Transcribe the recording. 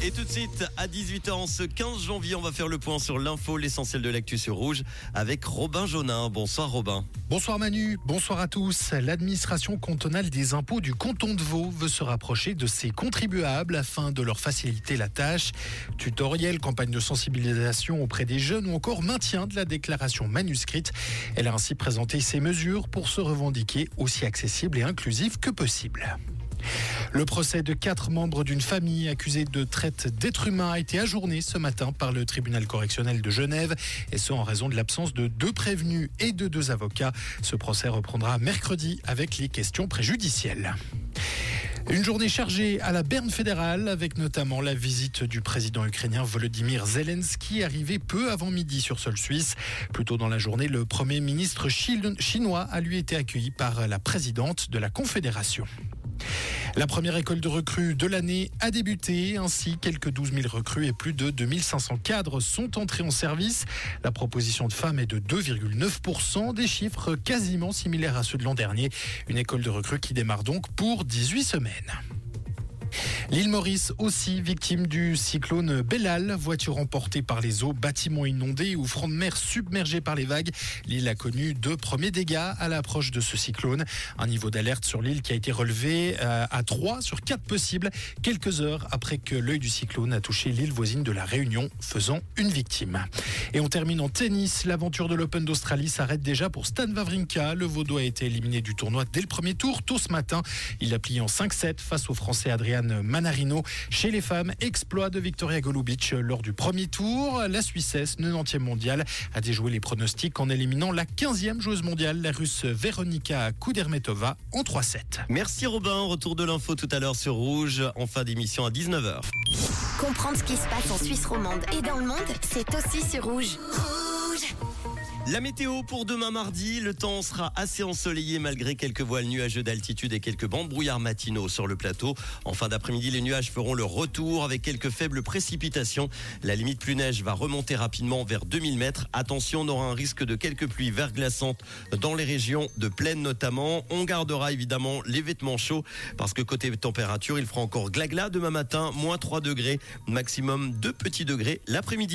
Et tout de suite, à 18h, ce 15 janvier, on va faire le point sur l'info, l'essentiel de l'actu sur Rouge, avec Robin Jonin. Bonsoir Robin. Bonsoir Manu, bonsoir à tous. L'administration cantonale des impôts du canton de Vaud veut se rapprocher de ses contribuables afin de leur faciliter la tâche. Tutoriel, campagne de sensibilisation auprès des jeunes ou encore maintien de la déclaration manuscrite. Elle a ainsi présenté ses mesures pour se revendiquer aussi accessible et inclusif que possible. Le procès de quatre membres d'une famille accusée de traite d'êtres humains a été ajourné ce matin par le tribunal correctionnel de Genève, et ce en raison de l'absence de deux prévenus et de deux avocats. Ce procès reprendra mercredi avec les questions préjudicielles. Une journée chargée à la Berne fédérale avec notamment la visite du président ukrainien Volodymyr Zelensky arrivé peu avant midi sur sol suisse. Plus tôt dans la journée, le premier ministre chinois a lui été accueilli par la présidente de la Confédération. La première école de recrues de l'année a débuté. Ainsi, quelques 12 000 recrues et plus de 2500 cadres sont entrés en service. La proposition de femmes est de 2,9%, des chiffres quasiment similaires à ceux de l'an dernier. Une école de recrues qui démarre donc pour 18 semaines. L'île Maurice aussi victime du cyclone Bellal, voiture emportée par les eaux, bâtiments inondés ou front de mer submergé par les vagues. L'île a connu deux premiers dégâts à l'approche de ce cyclone. Un niveau d'alerte sur l'île qui a été relevé euh, à 3 sur 4 possibles, quelques heures après que l'œil du cyclone a touché l'île voisine de la Réunion, faisant une victime. Et on termine en tennis. L'aventure de l'Open d'Australie s'arrête déjà pour Stan Wawrinka. Le Vaudois a été éliminé du tournoi dès le premier tour, tôt ce matin. Il a plié en 5-7 face au Français Adrian Manarino. Chez les femmes, exploit de Victoria Golubic lors du premier tour. La Suissesse, 90e mondiale, a déjoué les pronostics en éliminant la 15e joueuse mondiale, la Russe Veronika Kudermetova, en 3-7. Merci Robin, retour de l'info tout à l'heure sur Rouge, en fin d'émission à 19h. Comprendre ce qui se passe en Suisse romande et dans le monde, c'est aussi sur Rouge. La météo pour demain mardi, le temps sera assez ensoleillé malgré quelques voiles nuageux d'altitude et quelques bancs de brouillard matinaux sur le plateau. En fin d'après-midi, les nuages feront le retour avec quelques faibles précipitations. La limite plus neige va remonter rapidement vers 2000 mètres. Attention, on aura un risque de quelques pluies verglaçantes dans les régions de plaine notamment. On gardera évidemment les vêtements chauds parce que côté température, il fera encore glagla demain matin, moins 3 degrés, maximum 2 petits degrés l'après-midi.